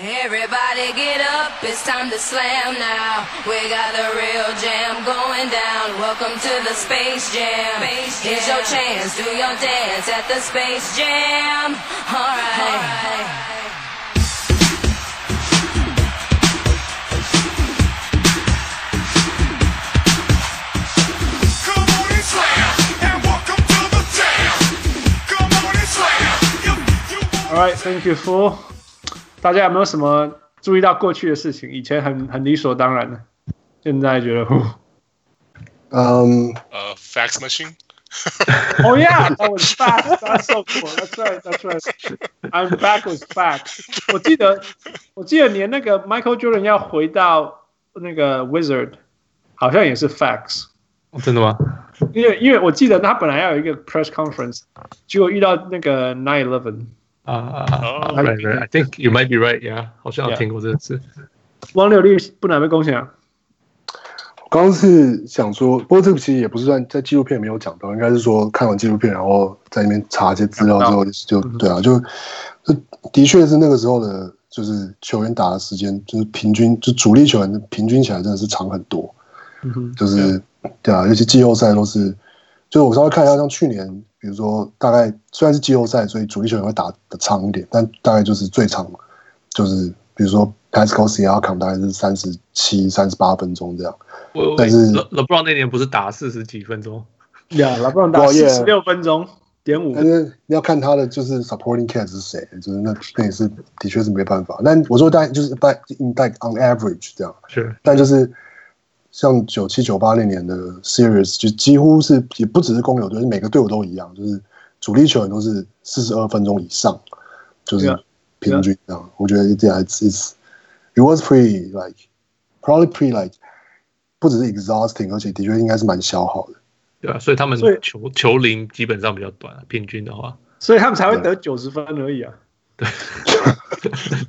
Everybody get up, it's time to slam now. We got the real jam going down. Welcome to the Space Jam. Space jam. Here's your chance, do your dance at the Space Jam. Alright. All right. All right, thank you for. 大家有没有什么注意到过去的事情？以前很很理所当然的，现在觉得，嗯，呃，fax machine。Oh yeah, that was fax. That's so cool. That's right. That's right. I'm back with fax. 我记得，我记得连那个 Michael Jordan 要回到那个 Wizard，好像也是 fax。真的吗？因为因为我记得他本来要有一个 press conference，结果遇到那个 nine eleven。啊啊啊！Right, right. I think you might be right. Yeah，好像有听过这个字。汪六力不难被贡献啊！我刚刚是想说，不过这个其实也不是算在纪录片没有讲到，应该是说看完纪录片，然后在那边查一些资料之后，就对啊，就就的确是那个时候的，就是球员打的时间，就是平均就主力球员平均起来真的是长很多。嗯哼，就是对啊，尤其季后赛都是，就是我稍微看一下，像去年。比如说，大概虽然是季后赛，所以主力球员会打的长一点，但大概就是最长，就是比如说 Pascal Siakam 大概是三十七、三十八分钟这样。我但是 LeBron 那年不是打四十几分钟？呀，LeBron 打四十六分钟点五。但是你要看他的就是 Supporting Cast 是谁，就是那那也是的确是没办法。但我说大概就是但 in back on average 这样，是，但就是。像九七九八那年的 Series 就几乎是也不只是公牛队，每个队伍都一样，就是主力球员都是四十二分钟以上，就是平均这样。Yeah. 我觉得 it it's it was pretty like probably pretty like 不只是 exhausting，而且的确应该是蛮消耗的。对啊，所以他们球球龄基本上比较短，平均的话，所以他们才会得九十分而已啊。对，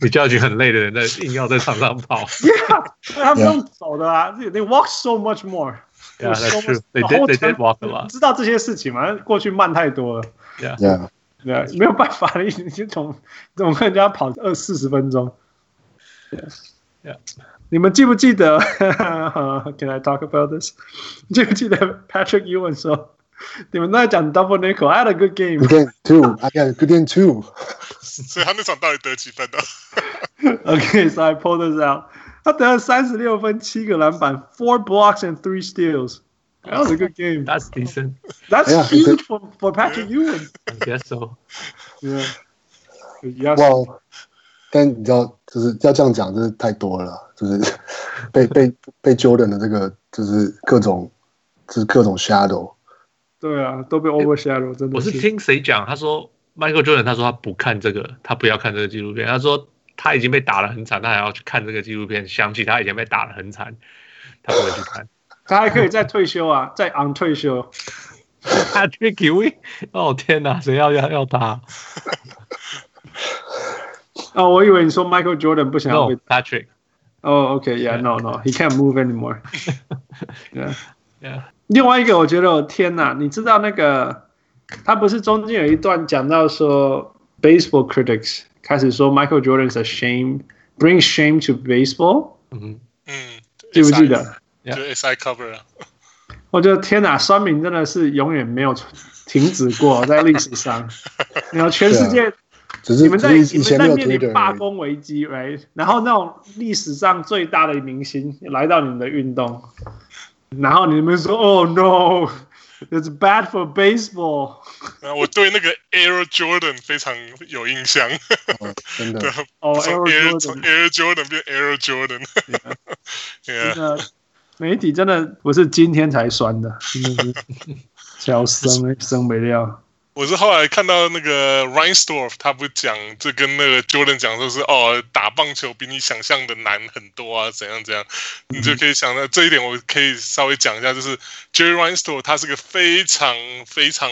比较群很累的人在硬要在场上跑。Yeah，他们用走的啊，They walk so much more。Yeah, that's true. They did, they did walk a lot。知道这些事情吗？过去慢太多了。Yeah, yeah，对啊，没有办法的，你你从怎么跟人家跑二四十分钟？Yeah，yeah. 你们记不记得？Can I talk about this？记不记得 Patrick Ewing 说？你们都在讲 double nickel，I had a good game。Good game too，I had a good game too。所以他那场到底得几分呢？Okay，so I pulled this out。他得了三十六分，七个篮板，four blocks and three steals。That was a good game. That's decent. That's huge for for Patrick Ewing. I guess so. Yeah. Well，但你知道，就是要这样讲，真是太多了。就是被被被 Jordan 的这个，就是各种，就是各种 shadow。对啊，都被 overshadow，真的。我是听谁讲？他说 Michael Jordan，他说他不看这个，他不要看这个纪录片。他说他已经被打得很惨，他还要去看这个纪录片，想起他以前被打得很惨，他不会去看。他还可以再退休啊，再 on 退休。Patrick Ewing，哦天哪，谁要要要他？哦，我以为你说 Michael Jordan 不想要被 no, Patrick。哦、oh,，OK，Yeah，No，No，He can't move anymore。Yeah，Yeah。另外一个，我觉得我天哪，你知道那个他不是中间有一段讲到说，baseball critics 开始说 Michael Jordan is a shame，bring shame to baseball。嗯嗯，记不记得？就 SI cover 啊。我觉得天哪，酸民真的是永远没有停止过，在历史上，然后全世界，只是你们在你们在面临罢工危机，right？然后那种历史上最大的明星来到你们的运动。然后你们说：“Oh no, it's bad for baseball。”啊我对那个 Air Jordan 非常有印象，哦、真的。哦从 Air 从 Air Jordan 变 Air Jordan。真的，媒体真的不是今天才酸的，真的是笑生生没料。我是后来看到那个 Reinsdorf，他不讲，就跟那个 Jordan 讲，说是哦，打棒球比你想象的难很多啊，怎样怎样，你就可以想到这一点，我可以稍微讲一下，就是 Jerry Reinsdorf 他是个非常非常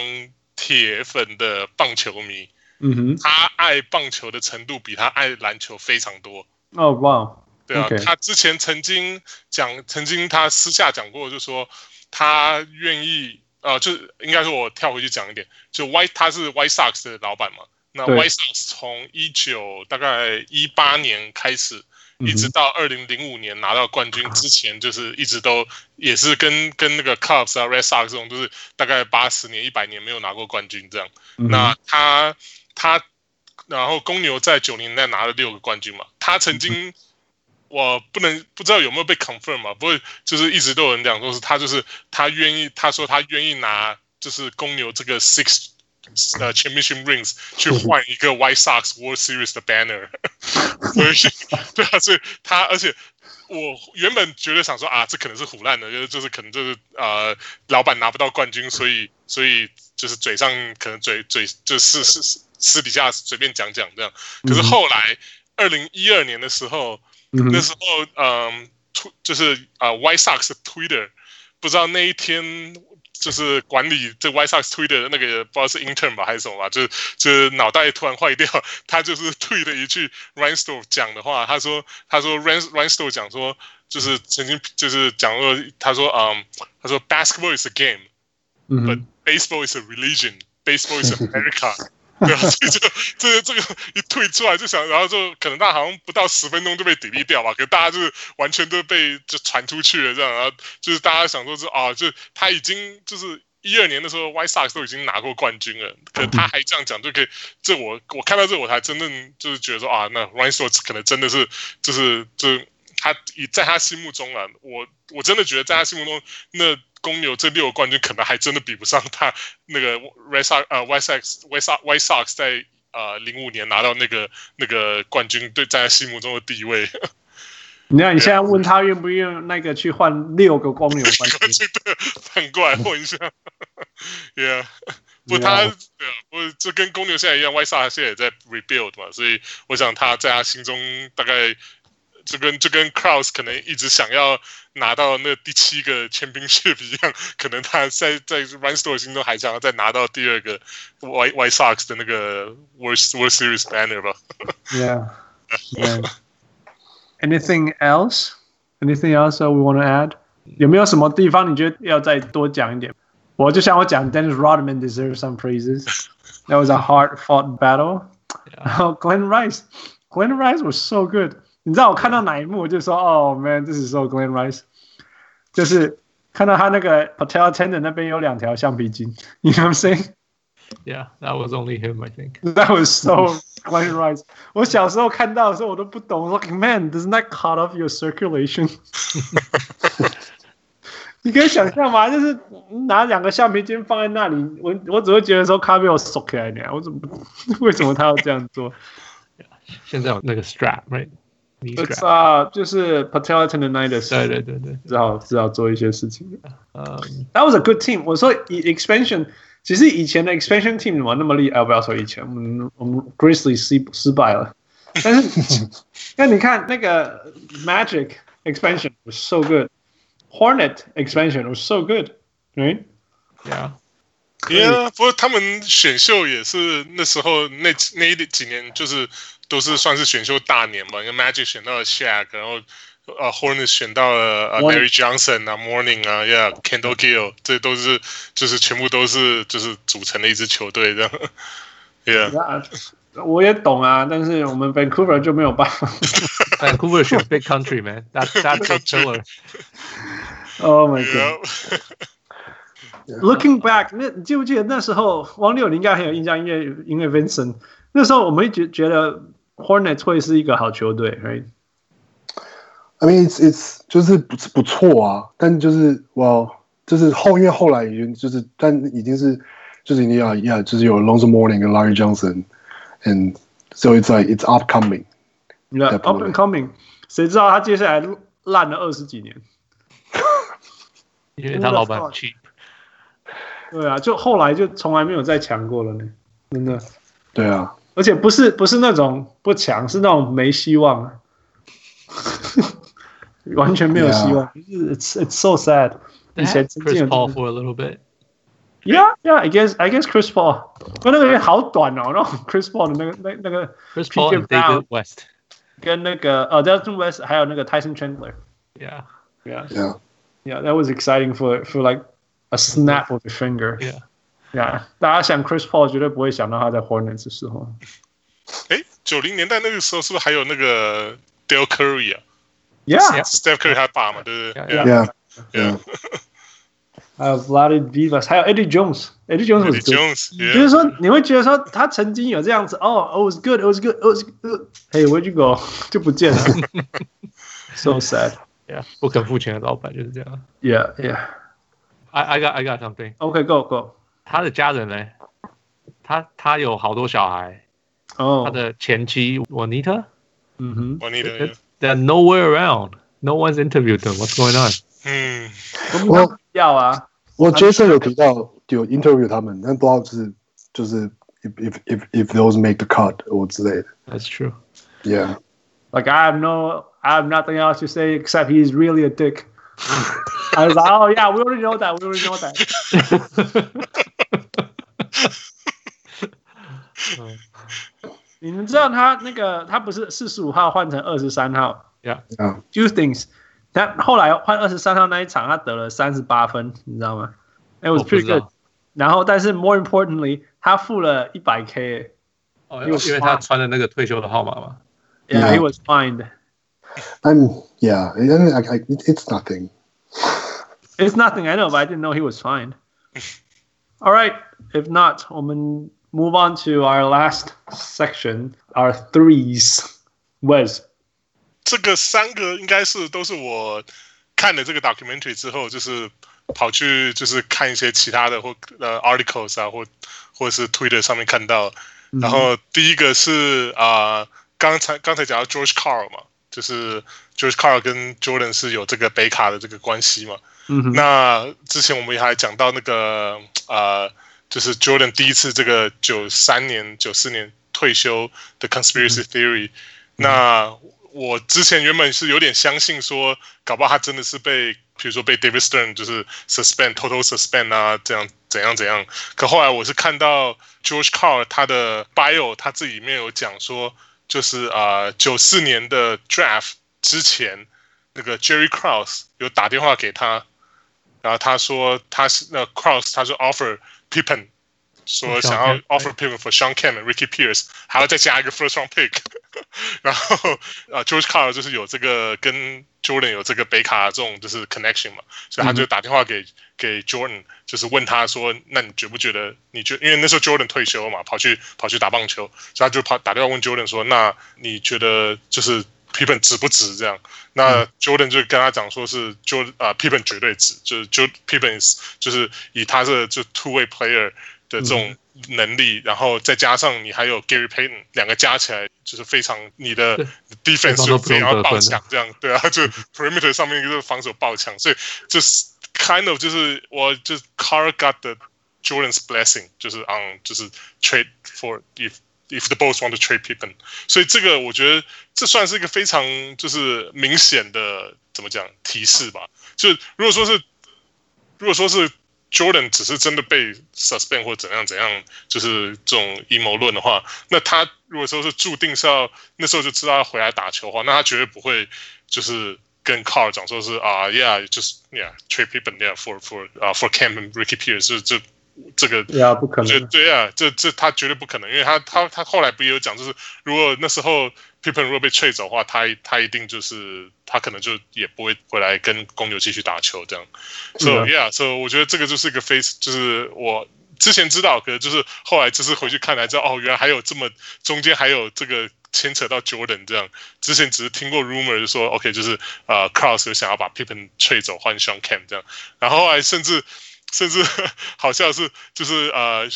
铁粉的棒球迷，嗯哼，他爱棒球的程度比他爱篮球非常多。哦，哇，对啊，他之前曾经讲，曾经他私下讲过，就说他愿意。呃，就应该说，我跳回去讲一点，就 White 他是 White Sox 的老板嘛，那 White Sox 从一九大概一八年开始，一直到二零零五年拿到冠军之前，就是一直都也是跟跟那个 Cubs 啊 Red Sox 这种，都是大概八十年一百年没有拿过冠军这样。那他他然后公牛在九零年代拿了六个冠军嘛，他曾经。我不能不知道有没有被 confirm 嘛？不过就是一直都有人讲说是他就是他愿意，他说他愿意拿就是公牛这个 six 呃 championship rings 去换一个 White Sox World Series 的 banner，所以 对啊，所以他而且我原本觉得想说啊，这可能是唬烂的，就是就是可能就是呃老板拿不到冠军，所以所以就是嘴上可能嘴嘴就是私私私底下随便讲讲这样。可是后来二零一二年的时候。那时候，嗯，推就是啊，White Sox 的 Twitter，不知道那一天就是管理这 White Sox Twitter 的那个不知道是 intern 吧还是什么吧，就是就是脑袋突然坏掉，他就是推了一句 Reinsdorf 讲的话，他说他说 Reinsdorf 讲说就是曾经就是讲过他说嗯他说 Basketball is a game，but baseball is a religion，baseball is America。对啊，这就这个这个一退出来就想，然后就可能他好像不到十分钟就被抵力掉吧，可大家就是完全都被就传出去了这样，然后就是大家想说是啊，就是他已经就是一二年的时候，White Sox 都已经拿过冠军了，可他还这样讲就可以，这我我看到这我才真正就是觉得说啊，那 Reinsdorf 可能真的是就是就是他以在他心目中啊，我我真的觉得在他心目中那。公牛这六个冠军可能还真的比不上他那个 Red Sox 呃 White Sox White Sox White Sox 在呃零五年拿到那个那个冠军，对在他心目中的地位。你看你现在问他愿不愿意那个去换六个公牛冠军，反过来问一下。Yeah，不他对啊，不这跟公牛现在一样在也在 rebuild 嘛，所以我想他在他心中大概。就跟就跟 Krause 可能一直想要拿到那第七个 championship 一样，可能他在在 Reinsdorf 心中还想要再拿到第二个 White White Sox 的那个 World World Series banner 吧。Yeah. yeah. Anything else? Anything else that we want to add? 有没有什么地方你觉得要再多讲一点？我就像我讲，Dennis Rodman deserves some praises. That was a hard-fought battle. Yeah. Glenn Rice, Glenn Rice was so good. 你知道我看到哪一幕，我就说哦、oh,，man，this is so Glenn Rice，就是看到他那个 Patel tendon 那边有两条橡皮筋，you know what I'm saying？Yeah, that was only him, I think. That was so Glenn Rice。我小时候看到的时候，我都不懂，like man，doesn't that cut off your circulation？你可以想象吗？就是拿两个橡皮筋放在那里，我我只会觉得说咖啡我缩起来点，我怎么为什么他要这样做？现在有那个 strap，right？ 啊，就是 Patella tendonitis，对对对对，只好只好做一些事情。嗯，That was a good team。我说以 expansion，其实以前的 expansion team 怎么那么厉害？不要说以前，我们我们 Grizzlies 失失败了。但是那你看那个 Magic expansion was so good，Hornet expansion was so good，right？Yeah，Yeah，不过他们选秀也是那时候那那几年就是。 都是算是选秀大年吧，因为 Magic 选到了 Shaq，然后呃 Hornets 选到了呃 Larry Johnson 啊，Mourning 啊，Yeah，Kendall Gill，这都是就是全部都是就是组成了一支球队这样，Yeah，我也懂啊，但是我们 Vancouver 就没有办法，Vancouver 是 big country man，that's that's a killer。Oh my god。Looking back，那你记不记得那时候王六你应该很有印象，因为因为 Vincent 那时候我们觉觉得。Hornets 会是一个好球队，right？I mean it's it's 就是不不错啊，但就是哇，就是后因为后来已经就是，但已经是就是你要要就是有 Alonzo Mourning 跟 Larry Johnson，and so it's like it's upcoming，yeah，up and coming，谁知道他接下来烂了二十几年？因为他老板 cheap。对啊，就后来就从来没有再强过了呢，真的。对啊。而且不是不是那种不强，是那种没希望啊，完全没有希望。Yeah. It's it's so sad。以前 Chris Paul for a little bit。Yeah, yeah. I guess I guess Chris Paul，不过那个也好短哦。然后 Chris Paul 的那个那那个 Chris Paul David West 跟那个呃 David West 还有那个 Tyson Chandler。Yeah, yeah, yeah. Yeah, that was exciting for for like a snap of a finger. Yeah. 呀，大家想 Chris Paul 绝对不会想到他在 Hornets 的时候。哎，九零年代那个时候是不是还有那个 Dell Curry 啊？Yeah，Steph Curry 他爸嘛，对不对？Yeah，Yeah。还有 Vlade Divac，还有 Eddie Jones，Eddie Jones 是 Jones，就是说你会觉得说他曾经有这样子，哦，it was good，it was good，it was good。Hey，where'd you go？就不见了，so sad。Yeah，不肯付钱的老板就是这样。Yeah，Yeah。I I got I got something。OK，go go。 他的家人呢？他他有好多小孩。哦。他的前妻 Juanita。嗯哼。Juanita。They're nowhere around. No one's interviewed them. What's going on？嗯。我要啊。我 Jason 有提到有 interview 他们，但不知道是就是 if if if if those make the cut 或之类的。That's true. Yeah. Like I have no, I have nothing else to say except he's really a dick. I was like, oh yeah, we already know that. We already know that. 你们知道他那个他不是四十五号换成二十三号？Yeah, yeah. Two things. 他后来换二十三号那一场，他得了三十八分，你知道吗？It was pretty good. 然后，但是 more importantly，他付了一百 K。哦，因为因为他穿的那个退休的号码嘛。Yeah, he was fined. I'm yeah. I mean, I, I, it's nothing. It's nothing. I know, but I didn't know he was fined. All right. If not, 我们 move on to our last section, our threes. Was 这个三个应该是都是我看了这个 documentary 之后，就是跑去就是看一些其他的或呃 articles 啊，或或者是 Twitter 上面看到。然后第一个是啊、呃，刚才刚才讲到 George Karl 嘛，就是 George Karl 跟 Jordan 是有这个北卡的这个关系嘛。嗯哼。那之前我们也还讲到那个呃， 就是 Jordan 第一次这个九三年、九四年退休的 conspiracy theory、嗯。那我之前原本是有点相信说，搞不好他真的是被，比如说被 David Stern 就是 suspend，total suspend 啊，这样怎样怎样。可后来我是看到 George Carl 他的 bio，他自己里面有讲说，就是啊九四年的 draft 之前，那个 Jerry Krause 有打电话给他，然后他说他是那 Krause，他说 offer Pippen。说想要 offer Pippen for Shawn Kemp and Ricky Pierce，还要再加一个 first round pick，然后啊 George Carl 就是有这个跟 Jordan 有这个北卡这种就是 connection 嘛，所以他就打电话给、嗯、给 Jordan，就是问他说，那你觉不觉得你觉，因为那时候 Jordan 退休嘛，跑去跑去打棒球，所以他就跑打电话问 Jordan 说，那你觉得就是 Pippen 值不值这样？那 Jordan 就跟他讲说是 Jordan 啊 Pippen 绝对值，就是 Jordan Pippen 就是以他这就 two way player。的这种能力，然后再加上你还有 Gary Payton，两个加起来就是非常你的 defense 就非常爆强，这样对啊，就 perimeter 上面就是防守爆强，所以就是 kind of 就是我就是 Karl got the Jordan's blessing，就是 on 就是 trade for if if the Bulls want to trade Pippen，所以这个我觉得这算是一个非常就是明显的怎么讲提示吧，就如果说是如果说是。Jordan 只是真的被 suspend 或怎样怎样，就是这种阴谋论的话，那他如果说是注定是要那时候就知道要回来打球的话，那他绝对不会就是跟 Carl 讲说是啊，Yeah，just yeah，trade Pippen yeah for for 啊、for Kemp and Ricky Pierce 就这这个对啊不可能，对啊，这这他绝对不可能，因为他他他后来不也有讲，就是如果那时候。Pippen 如果被吹走的话，他他一定就是他可能就也不会回来跟公牛继续打球这样。So yeah，所以我觉得这个就是一个 face，就是我之前知道，可是就是后来就是回去看才知道，哦，原来还有这么中间还有这个牵扯到 Jordan 这样。之前只是听过 rumor 就说，OK，就是呃有想要把 Pippen 吹走换 Shawn Kemp 这样，然后后来甚至。甚至 好像是就是呃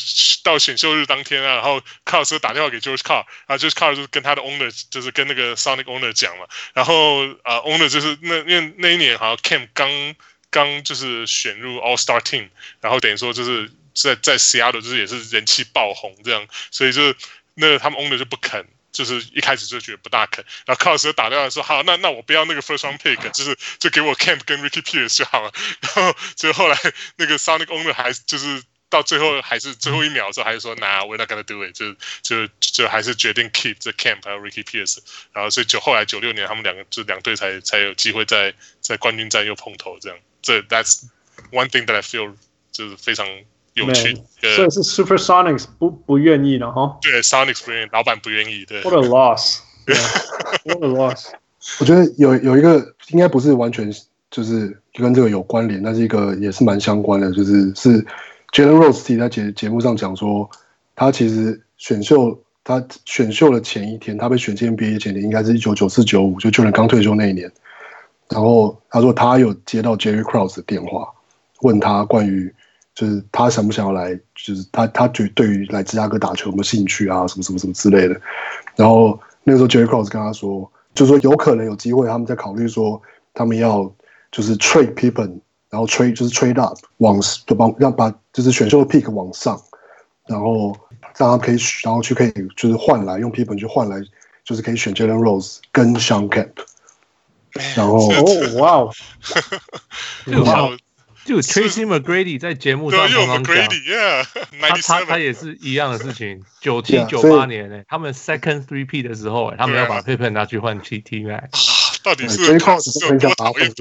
到选秀日当天啊，然后卡尔斯打电话给 George Karl，然后 George Karl 就是跟他的 owner 就是跟那个 Sonic owner 讲了，然后呃 owner 就是那因为那一年好像 Kemp 刚刚就是选入 All Star Team，然后等于说就是在在 Seattle 就是也是人气爆红这样，所以就是那他们 owner 就不肯。就是一开始就觉得不大肯，然后卡尔斯打电话说好，那那我不要那个 first round pick，就是就给我 camp 跟 Ricky Pierce 就好了。然后所以后来那个 Sonic owner 还就是到最后还是最后一秒的时候还是说，Nah we're not gonna do it，就就就还是决定 keep 这 Kemp 还有 Ricky Pierce。然后所以就后来九六年他们两个就两队才才有机会在在冠军战又碰头这样。这 That's one thing that I feel 就是非常有趣。所以是 Super Sonics 不不愿意了哈。对，Sonics 不愿意，老板不愿意。对。What a loss! What a loss! 我觉得有有一个应该不是完全就是跟这个有关联，但是一个也是蛮相关的，就是是 Jalen Rose 自己在节节目上讲说，他其实选秀他选秀的前一天，他被选进 NBA 前年应该是一九九四九五，就 Jordan 刚退休那一年。然后他说他有接到 Jerry Krause 的电话，问他关于就是他想不想要来，就是他他觉对于来芝加哥打球有没有兴趣啊，什么什么什么之类的。然后那个时候 Jerry Krause 跟他说，就是说有可能有机会，他们在考虑说他们要就是 trade Pippen，然后 trade 就是 trade up 往就帮让把就是选秀的 pick 往上，然后让他可以然后去可以就是换来用 Pippen 去换来，就是可以选 Jalen Rose 跟 Shawn Kemp。然后哦，哇哦，哇，就 Tracy McGrady 在节目上刚刚讲 他他他也是一样的事情。九七九八年呢，他们 second three P 的时候，哎，他们要把 Pippen 拿去换 T T Mac。到底是他是多讨厌？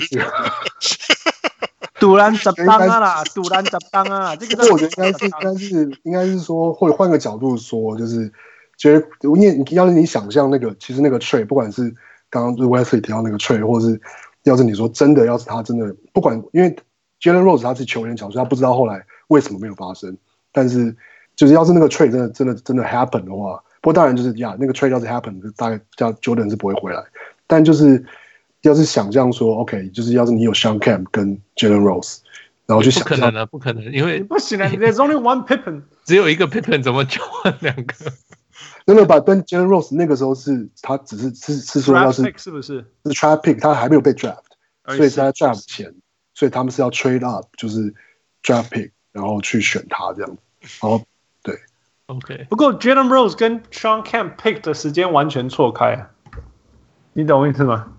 杜兰特当啊啦，杜兰特当啊，这个我觉得应该是应该是应该是说，或者换个角度说，就是觉得因为你要是你想象那个，其实那个 trade 不管是。刚刚就是 Wesley 提到那个 trade，或者是要是你说真的，要是他真的不管，因为 Jalen Rose 他是球员角色，他不知道后来为什么没有发生。但是就是要是那个 trade 真的真的真的 happen 的话，不过当然就是呀，那个 trade 要是 happen，大概叫 Jordan 是不会回来。但就是要是想象说，OK，就是要是你有 Shawn Kemp 跟 Jalen Rose，然后就想不可能的，不可能，因为不行啊，There's only one Pippen，只有一个 Pippen，怎么交换两个？真的吧？跟 Jalen Rose 那个时候是他只是是是说要是是不是是 trap pick，他还没有被 draft，所以在 draft 前，所以他们是要 trade up，就是 draft pick，然后去选他这样子。然后对，OK。不过 Jalen Rose 跟 Shawn Kemp pick 的时间完全错开啊，你懂我意思吗？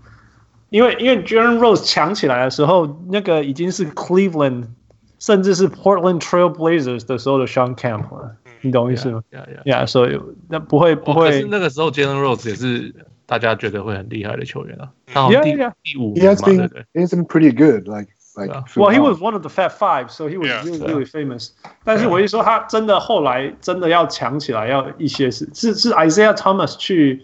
因为因为 Jalen Rose 抢起来的时候，那个已经是 Cleveland 甚至是 Portland Trail Blazers 的时候的 Shawn Kemp 了。你懂我意思吗？？Yeah，！所以那不会不会。可是那个时候，Jalen Rose 也是大家觉得会很厉害的球员啊。他好像第第五名嘛，对不对？He's been pretty good, like like. Well, he was one of the Fat Five, so he was really really famous. 但是我一说他真的后来真的要强起来，要一些是是是 Isaiah Thomas 去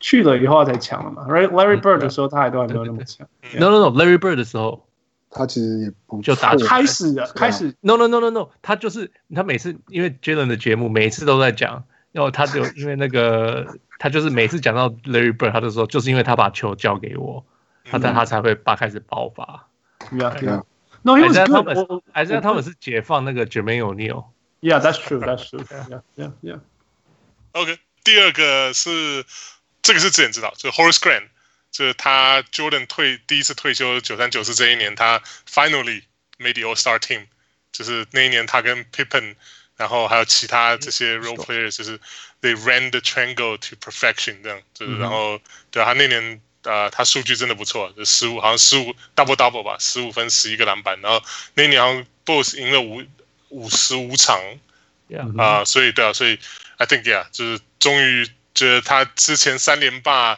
去了以后才强了嘛？Right? Larry Bird 的时候他还都还没有那么强。No no no, Larry Bird 的时候。他其实也不就打开始的开始，no no no no no，他就是他每次因为 Jalen 的节目每次都在讲，然后他就因为那个他就是每次讲到 Larry Bird，他就说就是因为他把球交给我，他才他才会把开始爆发。Yeah yeah. No, he was good. 还是他们是解放那个 Jermaine O'Neal。Yeah, that's true. That's true. Yeah yeah yeah. OK，第二个是这个是之前知道，就是 Horace Grant。就是他 Jordan 退第一次退休九三九四这一年，他 finally made the All Star team。就是那一年，他跟 Pippen，然后还有其他这些 role players，就是 they ran the triangle to perfection 这样。就是然后对他那年 呃，他数据真的不错，就十五好像十五 double double 吧，十五分十一个篮板。然后那一年好像 Bulls 赢了五五十五场啊，所以对啊，所以 I think yeah，就是终于觉得他之前三连霸。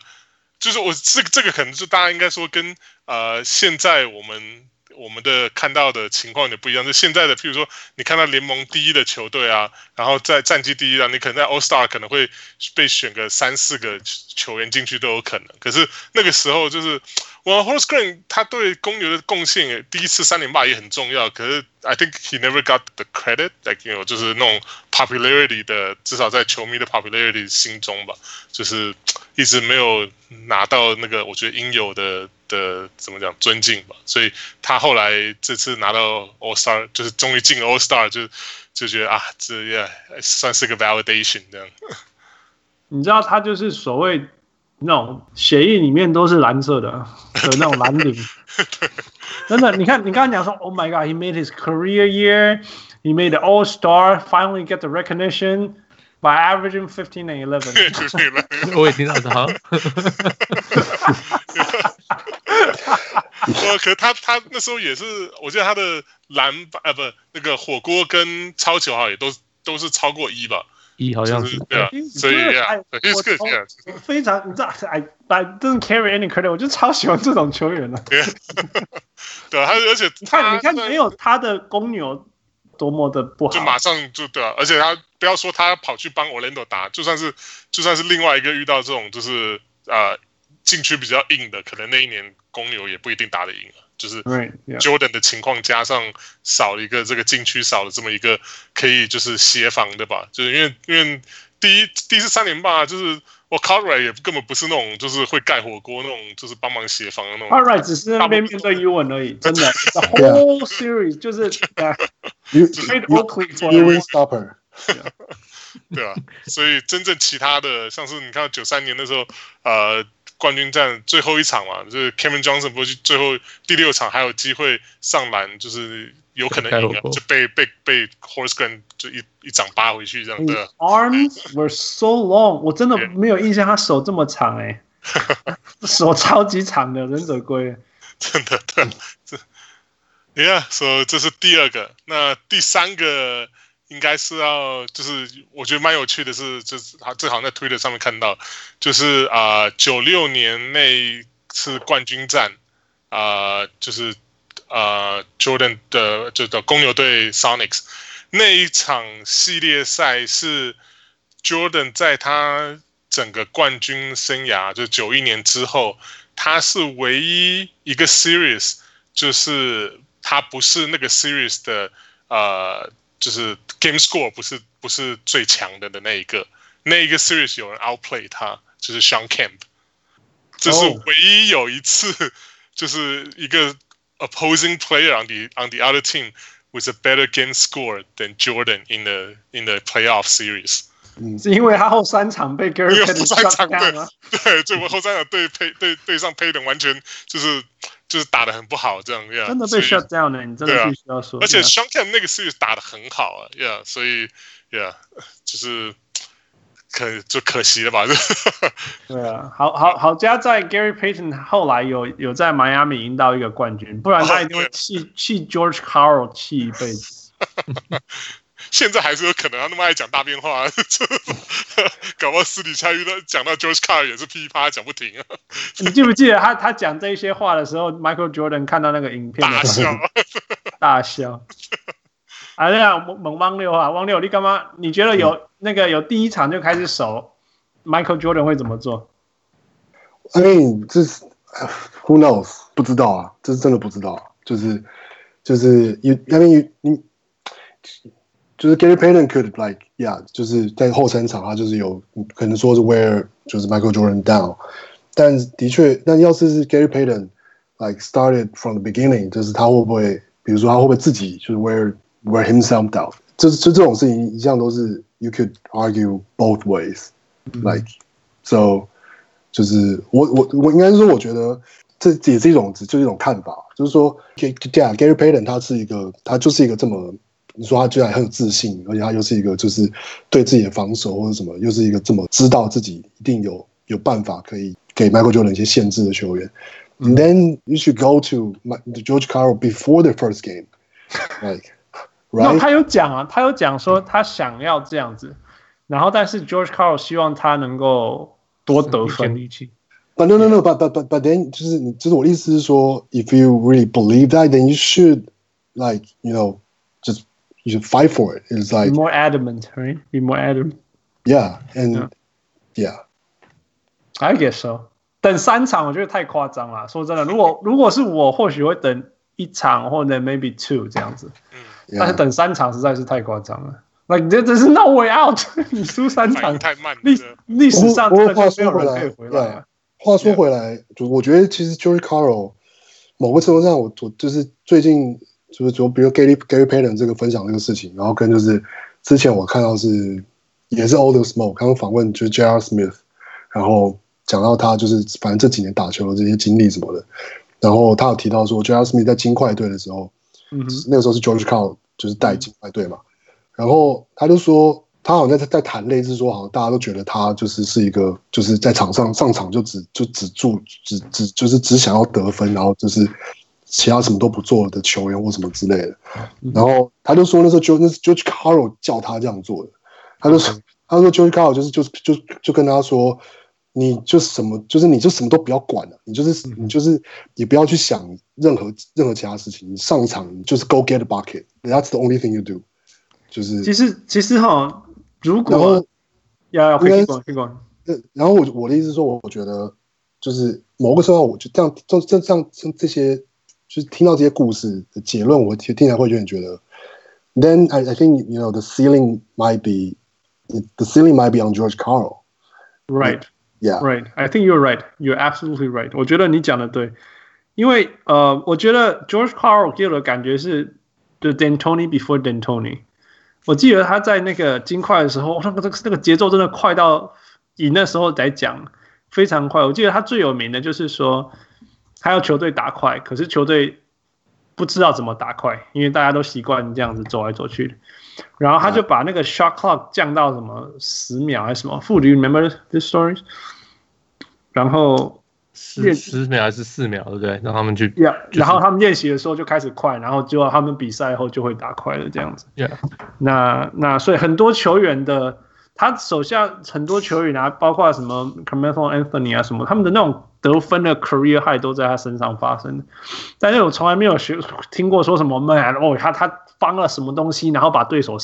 就是我这个这个可能就大家应该说跟呃现在我们我们的看到的情况有点不一样。就现在的，譬如说你看到联盟第一的球队啊，然后在战绩第一啊，你可能在 All Star 可能会被选个三四个球员进去都有可能。可是那个时候就是。我 Horace Green 他对公牛的贡献，第一次三连霸也很重要。可是 I think he never got the credit，like you know，就是那种 popularity 的，至少在球迷的 popularity 心中吧，就是一直没有拿到那个我觉得应有的的怎么讲尊敬吧。所以他后来这次拿到 All Star，就是终于进了 All Star，就就觉得啊，这 yeah 算是个 validation 这样。你知道他就是所谓。那种血液里面都是蓝色的的那种蓝领，真的，你看，你刚刚讲说，Oh my God，he made his career year，he made the All Star，finally get the recognition by averaging fifteen and eleven。我也听到 他。呃，可他他那时候也是，我觉得他的篮板啊，不，那个火锅跟超球好也都都是超过一吧。一好像是对啊，所以啊，非常你知道，I I don't carry any credit，我就超喜欢这种球员的。对啊，他而且你看，你看没有他的公牛多么的不好，就马上就对啊，而且他不要说他跑去帮 Orlando 打，就算是就算是另外一个遇到这种就是呃禁区比较硬的，可能那一年公牛也不一定打得赢啊。就是 Jordan 的情况加上少了一个这个禁区少了这么一个可以就是协防的吧，就是因为因为第一第一次三连霸就是我 c a r r i 也根本不是那种就是会盖火锅那种，就是帮忙协防的那种。c a r r i 只是那边面对 UN 而已，真的。The whole series 就是 made Oakley for a stopper。对啊，所以真正其他的，像是你看九三年的时候，呃。冠军战最后一场嘛，就是 Cameron Johnson 不是最后第六场还有机会上篮，就是有可能赢了，就被被被 Horace Grant 就一一掌扒回去这样的。Arms were so long，我真的没有印象他手这么长哎、欸，手超级长的忍者龟，真的对，这，Yeah，所以这是第二个，那第三个。应该是要，就是我觉得蛮有趣的是，就是他正好在 Twitter 上面看到，就是啊，九六年那一次冠军战，啊，就是啊，Jordan 的就的公牛队 Sonics 那一场系列赛是 Jordan 在他整个冠军生涯，就九一年之后，他是唯一一个 Series，就是他不是那个 Series 的呃。就是 game score 不是不是最强的的那一个，那一个 series 有人 outplay 他，就是 Shawn Kemp，这是唯一有一次，就是一个 opposing player on the on the other team with a better game score than Jordan in the in the playoff series。嗯，是因为他后三场被 Gary Payton 后三场对对，最后后三场对配对对上 Payton 完全就是。 就是打的很不好，这样呀，真的被 shut down 了，你真的必须要说。而且 Shawn Kemp 那个 series 打的很好啊，，Yeah，，所以 Yeah，，就是可就可惜了吧？对啊，好好好加在 Gary Payton 后来有有在迈阿密赢到一个冠军，不然他一定会气气 George Carl 气一辈子。现在还是有可能，他那么爱讲大变化，搞不好私底下遇到讲到 George Carr 也是噼啪讲不停啊。你记不记得他他讲这些话的时候，Michael Jordan 看到那个影片大笑，大笑。啊，这样猛猛汪六啊，汪六，你干嘛？你觉得有、嗯、那个有第一场就开始守 Michael Jordan 会怎么做？I mean，这是 Who knows？不知道啊，这是真的不知道。就是就是，You I mean 你。就是 Gary Payton could like yeah，就是在后三场他就是有可能说是 wear 就是 Michael Jordan down，但的确，但要是是 Gary Payton like started from the beginning，就是他会不会，比如说他会不会自己就是 wear wear himself down，这这这种事情一向都是 you could argue both ways，like so，就是我我我应该说我觉得这也是一种就是一种看法，就是说 yeah Gary Payton 他是一个他就是一个这么。 你说他居然很有自信，而且他又是一个就是对自己的防守或者什么，又是一个这么知道自己一定有有办法可以给 Michael Jordan 一些限制的球员。And then you should go to George Karl before the first game, like, right? No, 他有讲啊，他有讲说他想要这样子，然后但是 George Karl 希望他能够多得分。But no, no, no, but but but but then 就是就是我的意思是说，if you really believe that, then you should like you know You should fight for it. It's like be more adamant, right? Be more adamant. Yeah, and yeah, I guess so. 等三场我觉得太夸张了。说真的，如果如果是我，或许会等一场或者 maybe two 这样子。但是等三场实在是太夸张了。Like there is no way out。你输三场太慢。历历史上真的就没有人可以回来。话说回来，就我觉得其实 George Karl 某个程度上，我我就是最近。 就是说，比如 Gary Gary Payton 这个分享这个事情，然后跟就是之前我看到是也是 the Smoke 刚刚访问就是 J.R. Smith，然后讲到他就是反正这几年打球的这些经历什么的，然后他有提到说 J.R. Smith 在金块队的时候，嗯，那个时候是 George Karl 就是带金块队嘛，然后他就说他好像在在谈类似说，好像大家都觉得他就是是一个就是在场上上场就只就只注只只就是只想要得分，然后就是。其他什么都不做的球员或什么之类的，然后他就说那时候就那是 George Karl 叫他这样做的，他就说他说 George Karl 就是就就就跟他说，你就什么就是你就什么都不要管了，你就是你就是你不要去想任何任何其他事情，你上场就是 Go get a bucket，that's the only thing you do。就是其实其实哈，如果要要可以讲可以讲，然后我我的意思是说，我觉得就是某个时候，我就这样这这这样这些，就是听到这些故事的结论，我听听起来会有点觉得，then I I think you know the ceiling might be the ceiling might be on George Karl. Right. Yeah. Right. I think you're right. You're absolutely right. 我觉得你讲的对，因为呃，我觉得 George Karl 给我的感觉是 the D'Antoni before D'Antoni。我记得他在那个金块的时候，那个这个那个节奏真的快到以那时候来讲非常快。我记得他最有名的就是说， 他要球队打快，可是球队不知道怎么打快，因为大家都习惯这样子走来走去的。然后他就把那个 shot clock 降到什么十秒还是什么？Do you remember this story？然后十十秒还是四秒，对不对？让他们去。Yeah，然后他们练习的时候就开始快，然后就他们比赛后就会打快了这样子。Yeah，那那所以很多球员的他手下很多球员啊，包括什么 Carmelo Anthony 啊什么，他们的那种得分的 career high 都在他身上发生的。但是我从来没有学听过说什么 man 哦，他他。帮了什么东西，然后把对手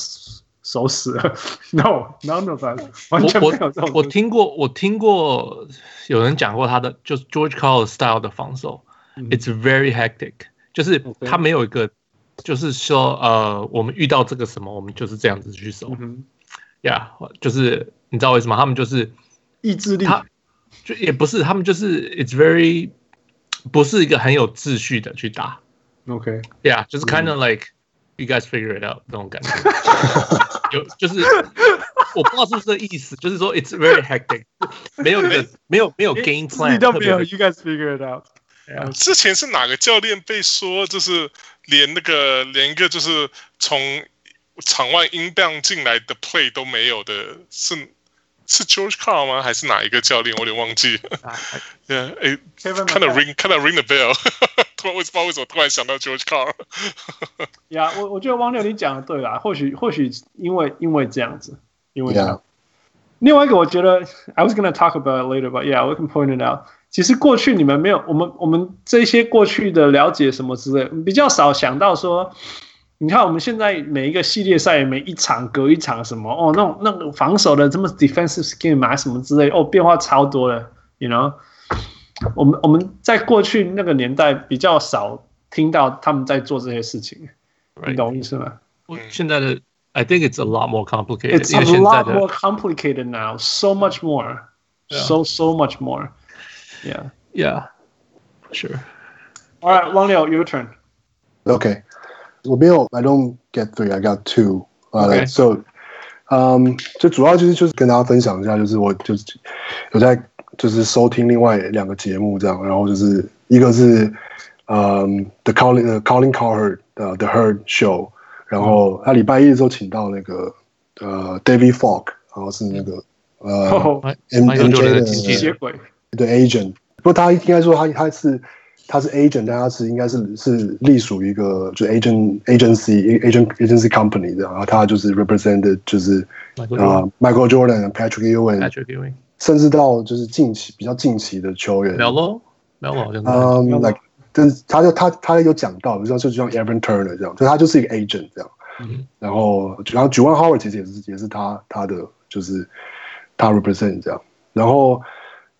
守死了 that，完全没有这种我。我听过，我听过有人讲过他的，就是 George Karl style 的防守、嗯、，It's very hectic，就是他没有一个，就是说呃，我们遇到这个什么，我们就是这样子去守。yeah，就是你知道为什么？他们就是意志力，他就也不是，他们就是 It's very 不是一个很有秩序的去打。OK，Yeah，、okay. 就是 kind of like、嗯。You guys figure it out 那种感觉，有就是我不知道是不是这意思，就是说 it's very hectic，没有一个没有没有 game plan，你都没有，You guys figure it out。之前是哪个教练被说就是连那个连一个就是从场外音 down 进来的 play 都没有的，是是 George Car 吗？还是哪一个教练？我有点忘记。啊，哎，看到 ring，看到 ring the bell，突然为什么为什么突然想到 George Car 呀、yeah,，我我觉得王六你讲的对啦，或许或许因为因为这样子，因为这样。另外一个我觉得 I was gonna talk about it later, but yeah, we can point it out. 其实过去你们没有我们我们这些过去的了解什么之类，比较少想到说。你看，我们现在每一个系列赛，每一场隔一场什么哦，那种那个防守的这么 defensive scheme 啊什么之类哦，变化超多了。You know，我们我们在过去那个年代比较少听到他们在做这些事情，right. 你懂意思吗？现在的 I think it's a lot more complicated. It's a lot more complicated now. So much more. Yeah. So so much more. Yeah. Yeah. Sure. All right, Wang Liu, your turn. Okay. 我没有，I don't get three, I got two. Okay. So, um, 就主要就是就是跟大家分享一下，就是我就是有在就是收听另外两个节目这样，然后就是一个是嗯 The calling Calling Cowherd 的 The Herd Show，然后他礼拜一的时候请到那个呃 David Falk，然后是那个呃 M M J 的吸血鬼对 Agent，不过他应该说他他是。他是 agent，但他是应该是是隶属于一个就 agent agency agent agency company 的，然后他就是 represented 就是啊 Michael,、uh, Michael Jordan、Patrick Ewing、Patrick Ewing，甚至到就是近期比较近期的球员 Melo Melo 好像嗯、um,，like 但是他就他他有讲到，就像就像 Evan Turner 这样，就他就是一个 agent 这样，嗯、然后然后 Juwan Howard 其实也是也是他他的就是他 represent 这样，然后。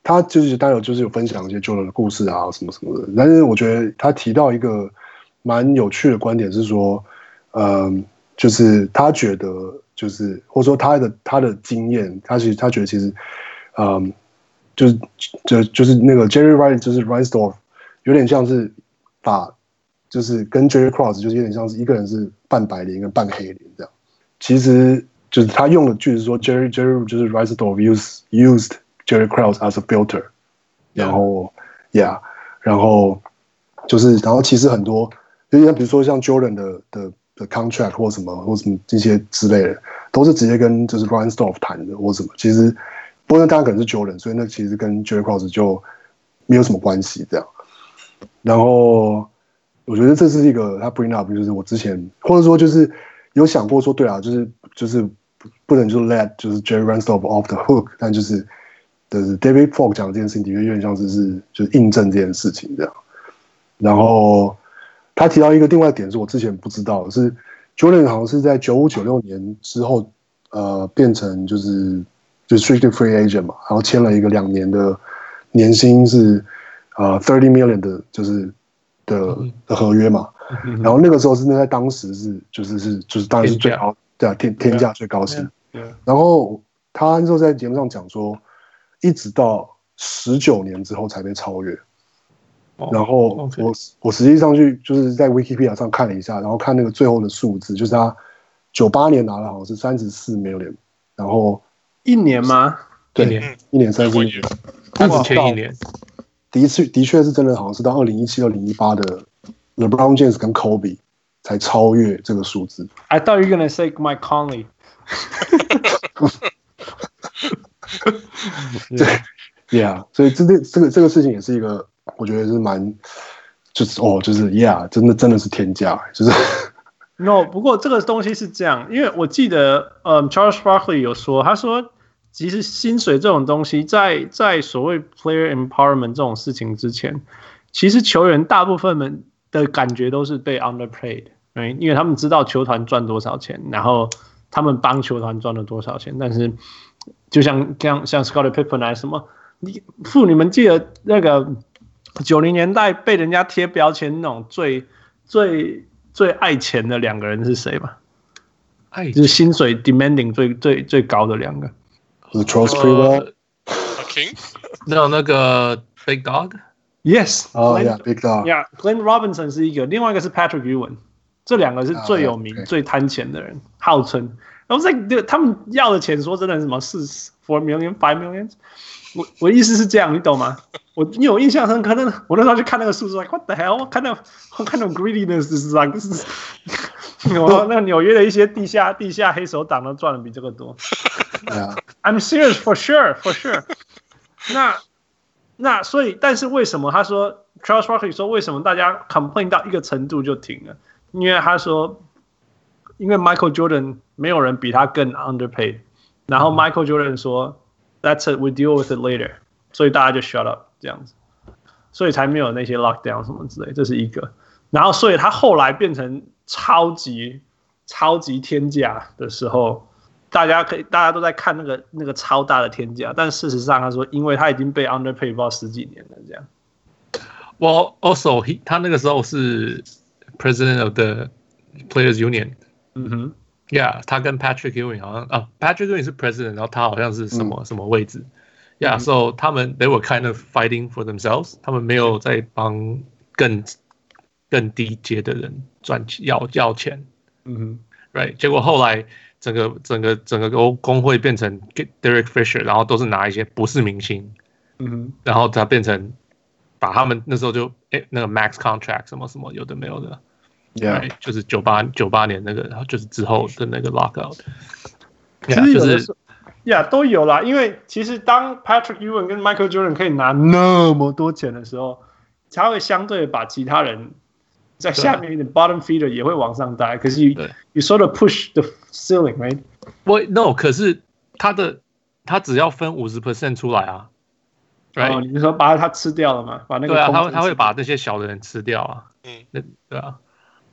他就是当然有，就是有分享一些旧人的故事啊，什么什么的。但是我觉得他提到一个蛮有趣的观点是说，嗯，就是他觉得就是或者说他的他的经验，他其实他觉得其实，嗯，就是就就是那个 Jerry Rice 就是 Reinsdorf 有点像是把就是跟 Jerry Cross 就是有点像是一个人是半白脸跟半黑脸这样。其实就是他用的句子说 Jerry Jerry 就是 Reinsdorf used used Jerry Krause as a filter，然后，yeah，然后就是，然后其实很多，就像比如说像 Jordan 的的的 contract 或什么或什么这些之类的，都是直接跟就是 Reinsdorf 谈的或什么。其实，不过当然可能是 Jordan，所以那其实跟 Jerry Krause 就没有什么关系这样。然后，我觉得这是一个他 bring up，就是我之前或者说就是有想过说，对啊，就是就是不能就 let 就是 Jerry Reinsdorf off the hook，但就是。就是 David Falk 讲的这件事情，的确有点像是是就是印证这件事情这样。然后他提到一个另外一点，是我之前不知道的，是 Jordan 好像是在九五九六年之后，呃，变成就是就是 restricted free agent 嘛，然后签了一个两年的年薪是呃 thirty million 的，就是的的合约嘛。然后那个时候是那在当时是就是是就是当然是最高对啊天天价最高薪。然后他那时候在节目上讲说，一直到十九年之后才被超越。然后我我实际上去就是在 Wikipedia 上看了一下，然后看那个最后的数字，就是他九八年拿了好像是三十四 million，然后一年吗？对，一年一年三十四，他只前一年。的确的确是真的，好像是到二零一七、二零一八的 LeBron James 跟 Kobe 才超越这个数字。I thought you were gonna say Mike Conley。对，Yeah，所以这这这个这个事情也是一个。我觉得是蛮，就是哦，就是 Yeah，真的真的是天价，就是。No，不过这个东西是这样，因为我记得，嗯，Charles Barkley 有说，他说，其实薪水这种东西在，在在所谓 player empowerment 这种事情之前，其实球员大部分们的感觉都是被 underpaid，因为他们知道球团赚多少钱，然后他们帮球团赚了多少钱，但是就像像像 Scottie Pippen 还是什么，你父你们记得那个。九零年代被人家贴标签那种最最最爱钱的两个人是谁吗？爱就是薪水 demanding 最最最高的两个。Charles King，那有那个 Big Dog，Yes，哦，Yeah，Big Dog，Yeah，Glenn Robinson 是一个，另外一个是 Patrick Ewing，这两个是最有名、最贪钱的人，号称。然后在他们要的钱，说真的，什么四 four million five million。我我意思是这样，你懂吗？我你有印象深刻？那我那时候去看那个数字，like what the hell？我看到我看到 greediness 是啥？就是我那纽约的一些地下地下黑手党都赚的比这个多。I'm serious for sure for sure 那。那那所以，但是为什么他说 Charles Barkley 说为什么大家 complain 到一个程度就停了？因为他说，因为 Michael Jordan 没有人比他更 underpaid，然后 Michael Jordan 说。That's it. We deal with it later. 所以大家就 shut up 这样子，所以才没有那些 lockdown 什么之类，这是一个。然后，所以他后来变成超级超级天价的时候，大家可以大家都在看那个那个超大的天价，但事实上他说，因为他已经被 underpay 到十几年了这样。Well, also he 他那个时候是 president of the players union。 嗯哼。Yeah，他跟 Patrick Ewing 好像啊，Patrick Ewing 是 president，然后他好像是什么、嗯、什么位置？Yeah，so、嗯、他们 they were kind of fighting for themselves，他们没有在帮更更低阶的人赚钱要要钱。嗯哼，Right，结果后来整个整个整个工工会变成 Derek Fisher，然后都是拿一些不是明星。嗯哼，然后他变成把他们那时候就哎那个 max contract 什么什么有的没有的。Yeah，就是九八九八年那个，然后就是之后的那个 lockout。其实就是呀，都有啦。因为其实当 Patrick Ewing 跟 Michael Jordan 可以拿那么多钱的时候，才会相对把其他人在下面一点 bottom feeder 也会往上带。可是 you you sort of push the ceiling，right？我 no，可是他的他只要分五十 percent 出来啊。哦，你说把他吃掉了吗？把那个对啊，他会他会把那些小的人吃掉啊。嗯，那对啊。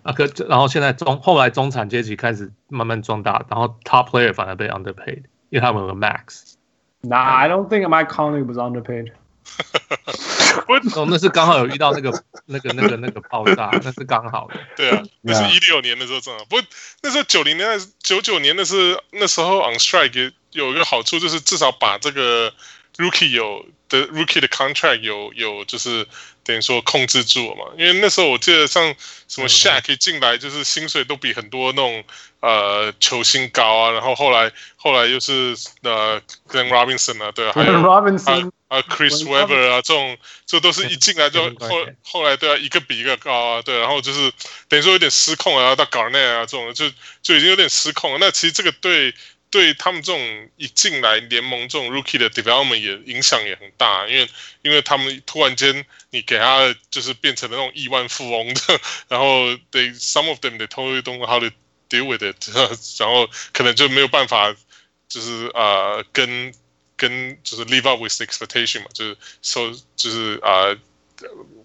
啊，可然后现在中后来中产阶级开始慢慢壮大，然后 top player 反而被 underpaid，因为他们有个 max。Nah, I don't think Mike Conley was underpaid。哦，那是刚好有遇到那个那个那个那个爆炸，那是刚好的。对啊，那是一六年的时候正好。不过那时候九零年代九九年的是那时候 on strike 有一个好处，就是至少把这个 rookie 有的 rookie 的 contract 有有就是。等于说控制住了嘛，因为那时候我记得像什么 Shaq 一进来就是薪水都比很多那种呃球星高啊，然后后来后来又是呃 Glenn Robinson 啊，对啊，还有 Robinson 啊 Chris Webber 啊这种，这都是一进来就 后后来对啊一个比一个高啊，对，然后就是等于说有点失控啊，到 Garnett 啊这种就就已经有点失控了。那其实这个对。对他们这种一进来联盟这种 rookie 的 development 也影响也很大，因为因为他们突然间你给他就是变成了那种亿万富翁的，然后 they some of them they totally don't how to deal with it，然后可能就没有办法就是啊、呃、跟跟就是 live up with expectation 嘛，就是说就是啊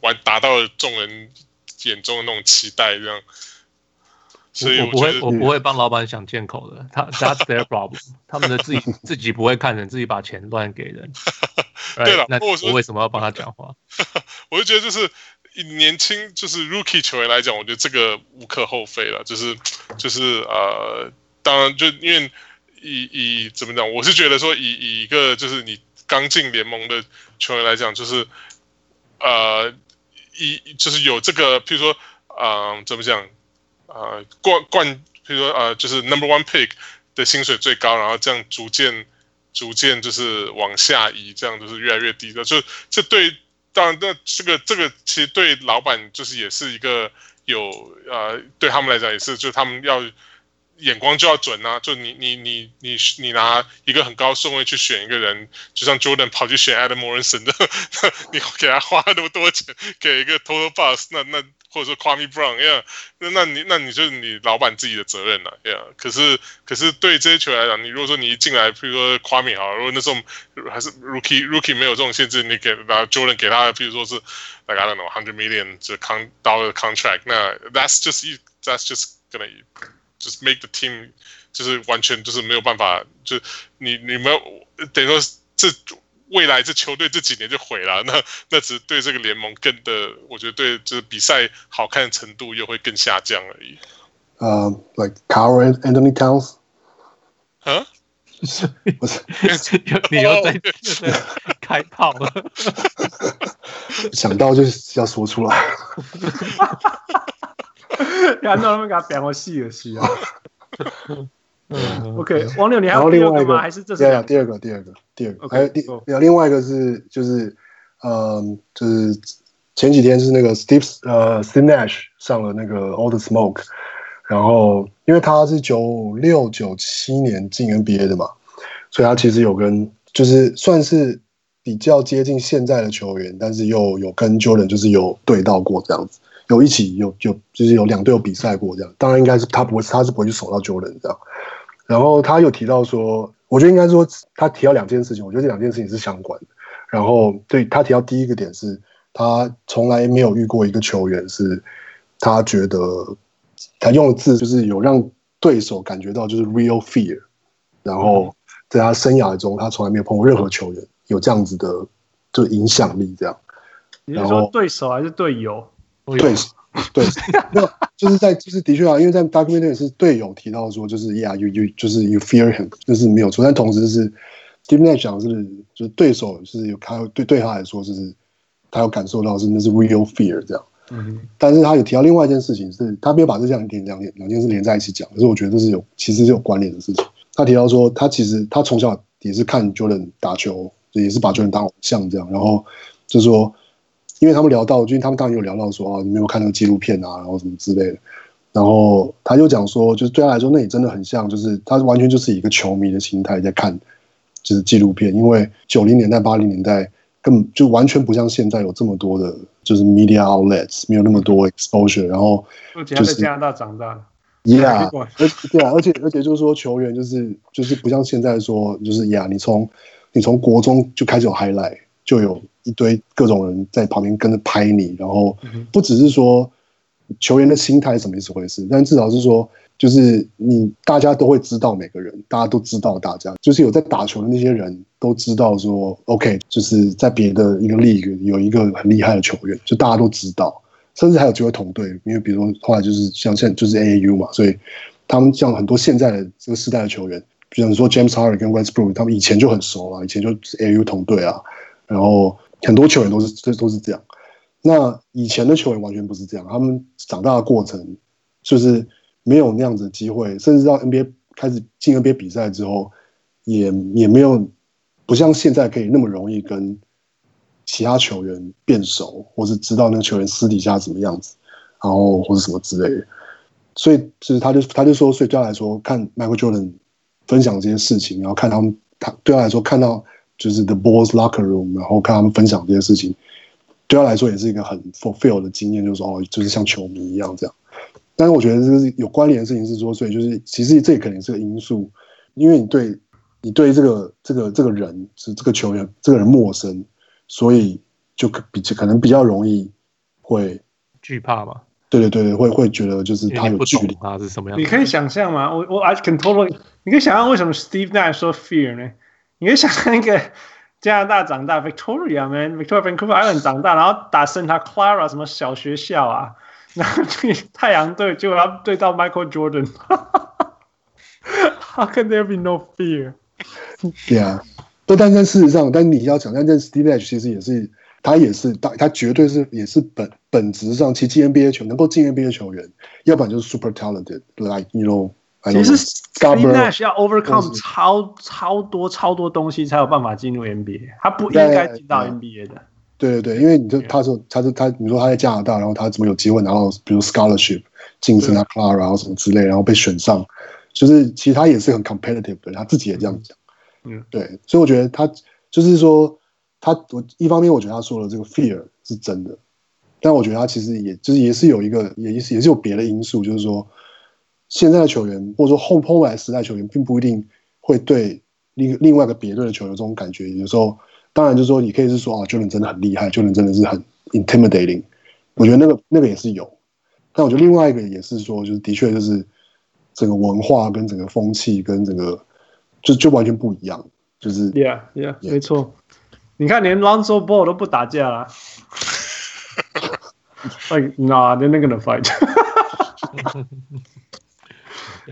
完达到了众人眼中的那种期待这样。所以我不会，我不会帮老板想借口的。他 That's their problem，他们的自己自己不会看人，自己把钱乱给人。对了，那我为什么要帮他讲话？我就觉得就是年轻，就是 Rookie 球员来讲，我觉得这个无可厚非了。就是就是呃，当然就因为以以怎么讲，我是觉得说以以一个就是你刚进联盟的球员来讲，就是呃，以就是有这个，譬如说，嗯、呃，怎么讲？呃，冠冠，比如说呃，就是 number one pick 的薪水最高，然后这样逐渐逐渐就是往下移，这样就是越来越低的。就这对，当然，那这个这个其实对老板就是也是一个有呃，对他们来讲也是，就他们要眼光就要准啊。就你你你你你拿一个很高顺位去选一个人，就像 Jordan 跑去选 Adam Morrison 的，你给他花那么多钱给一个 Total Bus，那那。或者说 Kwame Brown，yeah，那那你那你就是你老板自己的责任了，yeah。可是可是对这些球员来讲，你如果说你一进来，比如说 Kwame 好，如果那时候还是 Rookie Rookie 没有这种限制，你给把 Jordan 给他，比如说是 like I don't know hundred million 这 con dollar contract，那 that's just that's just gonna just make the team 就是完全就是没有办法，就你你没有等于说这。未来这球队这几年就毁了，那那只是对这个联盟更的，我觉得对就是比赛好看的程度又会更下降而已。呃、uh,，like Karl Anthony Towns，啊？不是，你又在开炮了？想到就是要说出来。看到他们给他变我戏的戏啊！嗯，OK，王六，你还有第二个吗？还是这是？对第二个，第二个，第二个，还有第有另外一个是就是，嗯，就是前几天是那个 Steve 呃 Steve Nash 上了那个 All the Smoke，然后因为他是九六九七年进 NBA 的嘛，所以他其实有跟就是算是比较接近现在的球员，但是又有跟 Jordan 就是有对到过这样子，有一起有有就是有两队有比赛过这样，当然应该是他不会他是不会去守到 Jordan 这样。然后他又提到说，我觉得应该说他提到两件事情，我觉得这两件事情是相关的。然后对他提到第一个点是，他从来没有遇过一个球员是，他觉得他用的字就是有让对手感觉到就是 real fear。然后在他生涯中，他从来没有碰过任何球员有这样子的就影响力这样。你是说对手还是队友？对手。对，那就是在就是的确啊，因为在 documentary 是队友提到说，就是 yeah，you you 就是 you fear him，就是没有错。但同时是 Steve Nash 讲是，就是对手是有他对对他来说，就是他有感受到是那是 real fear 这样。嗯，但是他有提到另外一件事情，是他没有把这两点两点两件事连在一起讲，可是我觉得这是有其实是有关联的事情。他提到说，他其实他从小也是看 Jordan 打球，也是把 Jordan 当偶像这样，然后就是说。因为他们聊到，就是他们当然有聊到说啊，你没有看那个纪录片啊，然后什么之类的。然后他就讲说，就是对他来说，那也真的很像，就是他完全就是一个球迷的心态在看，就是纪录片。因为九零年代、八零年代根本就完全不像现在有这么多的，就是 media outlets，没有那么多 exposure。然后就是在加拿大长大，Yeah，而 对啊，而且而且就是说球员就是就是不像现在说，就是呀，你从你从国中就开始有 highlight，就有。一堆各种人在旁边跟着拍你，然后不只是说球员的心态是什么一回事，但至少是说，就是你大家都会知道每个人，大家都知道大家，就是有在打球的那些人都知道说，OK，就是在别的一个 league 有一个很厉害的球员，就大家都知道，甚至还有机会同队，因为比如说后来就是像现在就是 AAU 嘛，所以他们像很多现在的这个时代的球员，比如说 James Harden 跟 Westbrook，他们以前就很熟啊，以前就是 AAU 同队啊，然后。很多球员都是这都是这样，那以前的球员完全不是这样，他们长大的过程就是没有那样子的机会，甚至到 NBA 开始进 NBA 比赛之后，也也没有不像现在可以那么容易跟其他球员变熟，或是知道那个球员私底下怎么样子，然后或者什么之类的，所以就是他就他就说，所以对他来说，看 Michael Jordan 分享这些事情，然后看他们，他对他来说看到。就是 The Boys Locker Room，然后看他们分享这些事情，对他来说也是一个很 fulfill 的经验，就是说哦，就是像球迷一样这样。但是我觉得这是有关联的事情是说，所以就是其实这也可能是个因素，因为你对你对这个这个这个人是这个球员这个人陌生，所以就比可能比较容易会惧怕嘛。对对对，会会觉得就是他有距离，他是什么样？你可以想象吗？我我 I can totally，你可以想象为什么 Steve Nash 说 fear 呢？你可以想象一个加拿大长大 Victoria man，Victoria Vancouver Island 长大，然后打 Santa Clara 什么小学校啊，然后去太阳队，结果他对到 Michael Jordan，How can there be no fear？对啊，但但事实上，但你要讲，但这 Steve Nash 其实也是。他也是，大他绝对是也是本本质上，其进 NBA 球能够进 NBA 球员，要不然就是 super talented，like you know。其实 Steve Nash 要 overcome 超超多超多东西才有办法进入 NBA，他不应该进到 NBA 的。对对对，因为你就他说他是他，你说他在加拿大，然后他怎么有机会拿到比如 scholarship 进 Santa Clara 然后什么之类，然后被选上，就是其实他也是很 competitive 的，他自己也这样讲。嗯，对，所以我觉得他就是说。他我一方面我觉得他说的这个 fear 是真的，但我觉得他其实也就是也是有一个也是也是有别的因素，就是说现在的球员或者说后后来时代球员并不一定会对另另外一个别队的球员这种感觉。有时候当然就是说你可以是说啊，Jordan 真的很厉害，Jordan 真的是很 intimidating。我觉得那个那个也是有，但我觉得另外一个也是说，就是的确就是整个文化跟整个风气跟整个就就完全不一样，就是 Yeah Yeah, yeah. 没错。你看，连 Lonzo Ball 都不打架了。Like, nah, they're not gonna fight.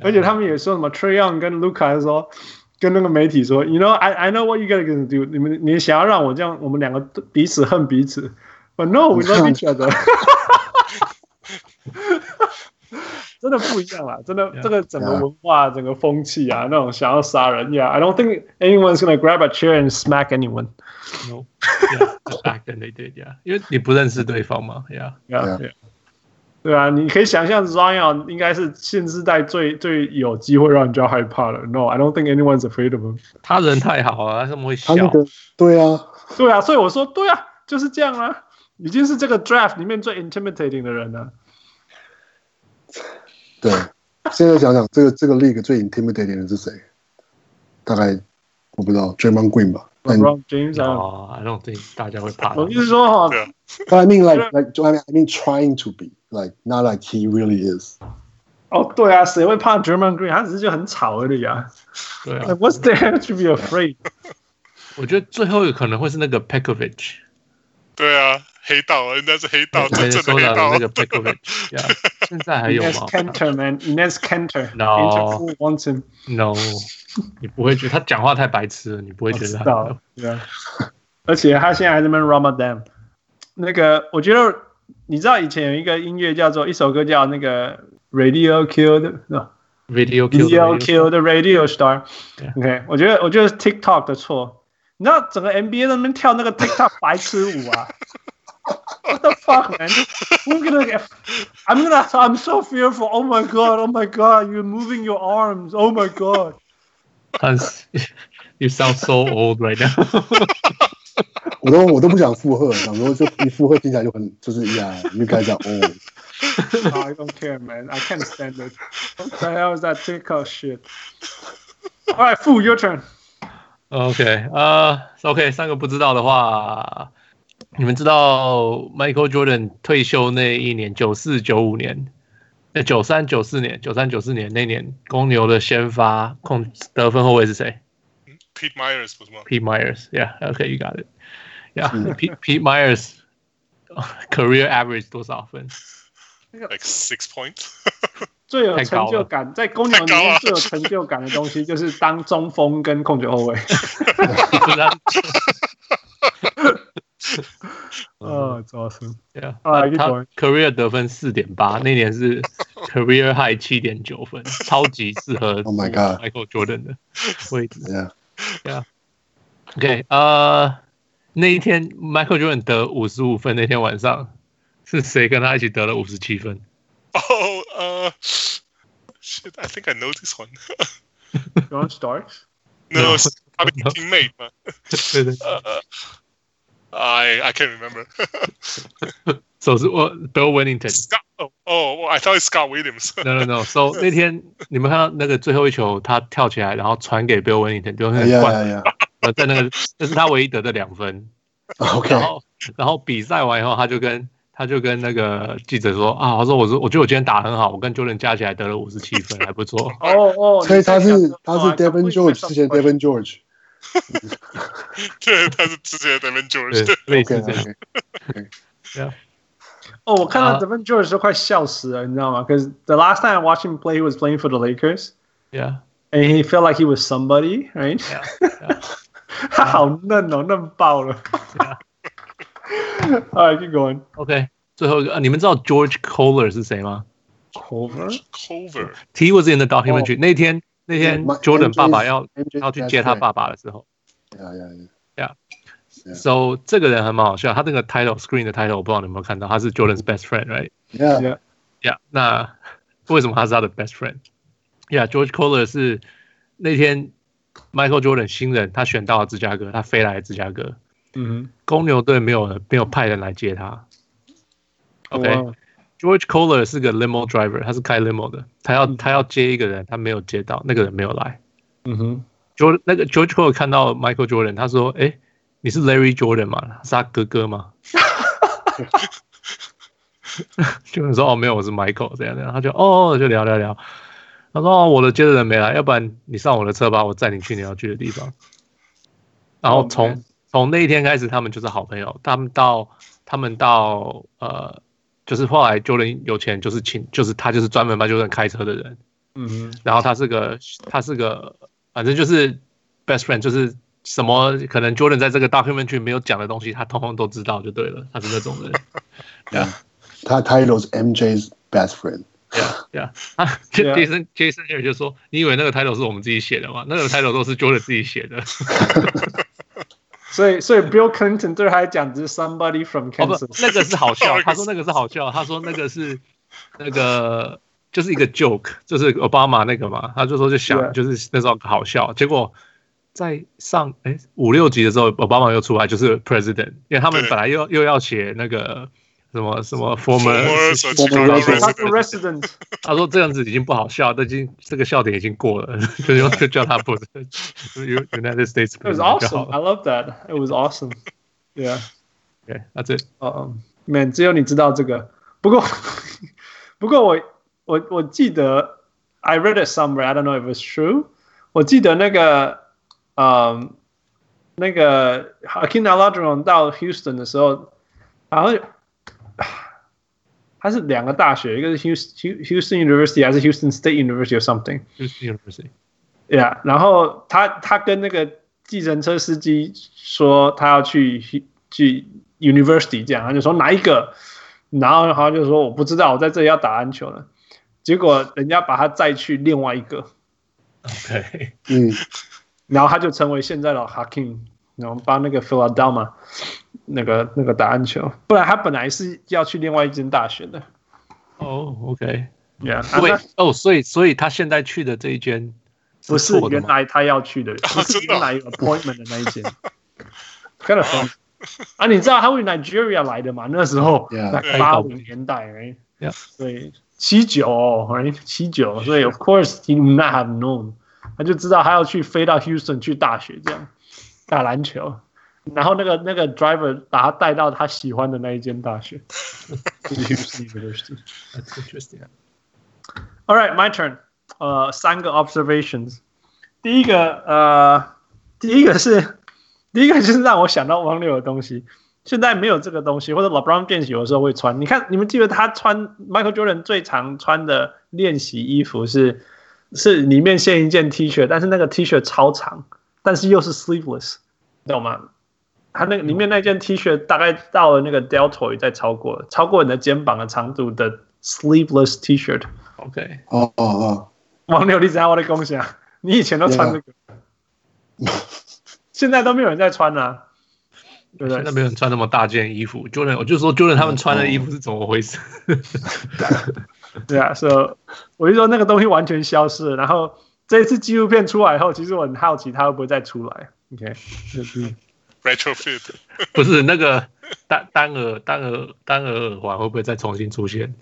而且他们也说什么 Trae Young 跟 Luka 说，跟那个媒体说，You know, I I know what you guys gonna do. 你们你想要让我这样，我们两个彼此恨彼此。But no, we love each other. 真的不一样啦，真的，yeah, 这个整个文化、yeah. 整个风气啊，那种想要杀人呀、yeah,，I don't think anyone's gonna grab a chair and smack anyone. No, yeah, back then they did, yeah. 因为你不认识对方嘛，Yeah, Yeah, Yeah. 对啊，你可以想象 Zion 应该是现时代最最有机会让人家害怕的。No, I don't think anyone's afraid of him. 他人太好了，他怎么会笑？对啊，对啊，所以我说对啊，就是这样啊，已经是这个 draft 里面最 intimidating 的人了。对，现在想想，这个这个 league 最 intimidating 的是谁？大概我不知道，Draymond Green 吧。LeBron James 啊，I don't think 大家会怕。我意思说哈，I mean like like I mean I mean trying to be like not like he really is。哦，对啊，谁会怕 Draymond Green？他只是就很吵而已啊。对啊。What's there to be afraid？我觉得最后有可能会是那个 Pekovic。对啊。黑道，人家是黑道，真正的黑道。那个 Pekovic，现在还有吗？Enes Kanter man，Enes Kanter，No，Interpol wants him，No，你不会觉得他讲话太白痴了？你不会觉得他？对啊，而且他现在还在那 Ramadan。那个，我觉得 你知道以前有一个音乐叫做一首歌叫那个 Radio Kill 的，Radio Kill，Radio Kill 的 Radio Star。OK，我觉得我觉得是 TikTok 的错。你知道整个 NBA 在那边跳那个 TikTok 白痴舞啊？What the fuck, man? We're gonna get. I'm gonna. I'm so fearful. Oh my god. Oh my god. You're moving your arms. Oh my god. Hans, you sound so old right now. 我都我都不想附和，想说就一附和听起来就很就是呀，你就开始讲哦。I don't care, man. I can't stand it. What the hell is that TikTok shit? All right, Fu, your turn. OK，呃、uh,，OK，三个不知道的话。你们知道 Michael Jordan 退休那一年，九四九五年，呃，九三九四年，九三九四年那年，公牛的先发控得分后卫是谁 ？Pete Myers 不是吗？Pete Myers，Yeah，OK，you、okay, got it，Yeah，Pete Pete Myers career average 多少分？Like six points 最有成就感，在公牛里面最有成就感的东西就是当中锋跟控球后卫。哦，抓死！Yeah，啊，他 career 得分四点八，那年是 career high 七点九分，超级适合 Oh my God Michael Jordan 的位置。 Yeah，Yeah，OK，呃，那一天 Michael Jordan 得五十五分，那天晚上是谁跟他一起得了五十七分？哦，呃，Shit，I think I know this one。John Starks？No，他的 teammate 吗？对对。I I can't remember. So 是我 Bill Wennington. Scott, oh, oh, I thought it's Scott Williams. no no no. So 那天你们看到那个最后一球，他跳起来，然后传给 Bill Wennington，Bill Wennington 灌，然后在那个，这是他唯一得的两分。OK。然后然后比赛完以后，他就跟他就跟那个记者说啊，他说我说我觉得我今天打很好，我跟 Jordan 加起来得了五十七分，还不错。哦哦，所以他是他是 Devin George 之前 Devin George，对，他是之前 Devin George，类似这样。Yeah. 哦，我看到 Devin George 都快笑死了，你知道吗？Because the last time I watched him play, he was playing for the Lakers. Yeah. And he felt like he was somebody, right? Yeah. yeah. 他好嫩哦，嫩爆了。Alright, keep going. OK，最后一个啊，你们知道 George Kohler 是谁吗？Kohler，Kohler。He was in the documentary。那天那天 Jordan 爸爸要要去接他爸爸的时候。Yeah, yeah, yeah. So 这个人还蛮好笑，他那个 title screen 的 title 我不知道你有没有看到，他是 Jordan's best friend，right？Yeah, yeah, yeah. 那为什么他是他的 best friend？Yeah，George Kohler 是那天 Michael Jordan 新人，他选到了芝加哥，他飞来芝加哥。嗯哼，公牛队没有没有派人来接他。OK，George Kohler 是个 limo driver，他是开 limo 的，他要他要接一个人，他没有接到，那个人没有来。嗯哼，George 那个 George Kohler 看到 Michael Jordan，他说：“哎，你是 Larry Jordan 吗？是他哥哥吗？” 就说：“哦，没有，我是 Michael。”这样这样，他就哦，就聊聊聊。他说：“哦，我的接的人没来，要不然你上我的车吧，我载你去你要去的地方。”然后从从那一天开始，他们就是好朋友。他们到，他们到，呃，就是后来 Jordan 有钱，就是请，就是他就是专门帮 Jordan 开车的人。嗯哼。然后他是个，他是个，反正就是 best friend，就是什么可能 Jordan 在这个 documentary 没有讲的东西，他通通都知道就对了。他是那种人。yeah，。他 Title 是 MJ's best friend。对啊，对啊。啊，Jason Jason Jason 就说：“你以为那个 title 是我们自己写的吗？那个 title 都是 Jordan 自己写的。”所以，所以 Bill Clinton 对他来讲只是 somebody from Kansas，、哦、那个是好笑。他说那个是好笑，他说那个是那个就是一个 joke，就是奥巴马那个嘛。他就说就想就是那时候好笑，结果在上哎五六集的时候，奥巴马又出来就是 president，因为他们本来又又要写那个。什么什么 former resident？他说这样子已经不好笑，已经这个笑点已经过了，就用就叫他不是 United States。It was awesome. I love that. It was awesome. Yeah. Okay, that's it. 哦，Man，只有你知道这个。不过不过我我我记得 I read it somewhere. I don't know if it's true. 我记得那个嗯那个 Hakeem Olajuwon 到 Houston 的时候，好像。他是两个大学，一个是 Houston Houston University 还是 Houston State University or something？Houston University，yeah。然后他他跟那个计程车司机说他要去去 University，这样他就说哪一个？然后他就说我不知道，我在这里要打篮球了。结果人家把他载去另外一个，OK，嗯，然后他就成为现在的 Hakeem，然后帮那个 Philadelphia。那个那个打篮球，不然他本来是要去另外一间大学的。哦，OK，Yeah，对，哦，所以所以他现在去的这一间不是原来他要去的，不 是原来 appointment 的那一间。Kind of fun 啊，你知道他为 Nigeria 来的嘛？那时候在八五年代，哎，对，七九，哎，七九，所以 Of course he would not have known，他就知道他要去飞到 Houston 去大学这样打篮球。然后那个那个 driver 把他带到他喜欢的那一间大学，Houston University。That's interesting. All right, my turn. 呃，三个 observations。第一个，呃，第一个是第一个就是让我想到王六的东西。现在没有这个东西，或者 LeBron James 有的时候会穿。你看，你们记得他穿 Michael Jordan 最常穿的练习衣服是是里面限一件 T 恤，但是那个 T 恤超长，但是又是 sleeveless，懂吗？它那个里面那件 T 恤大概到了那个 deltoid 再超过，超过你的肩膀的长度的 sleeveless T 恤。OK，哦哦哦，王六，你知道我的贡献？你以前都穿这个，现在都没有人在穿了，啊，对不对？现在没有人穿那么大件衣服。Jordan，我就说 Jordan 他们穿的衣服是怎么回事？对啊，所以我就说那个东西完全消失了。然后这一次纪录片出来以后，其实我很好奇它会不会再出来。OK，就是。Retrofit 不是那个单单耳单耳单耳耳环会不会再重新出现？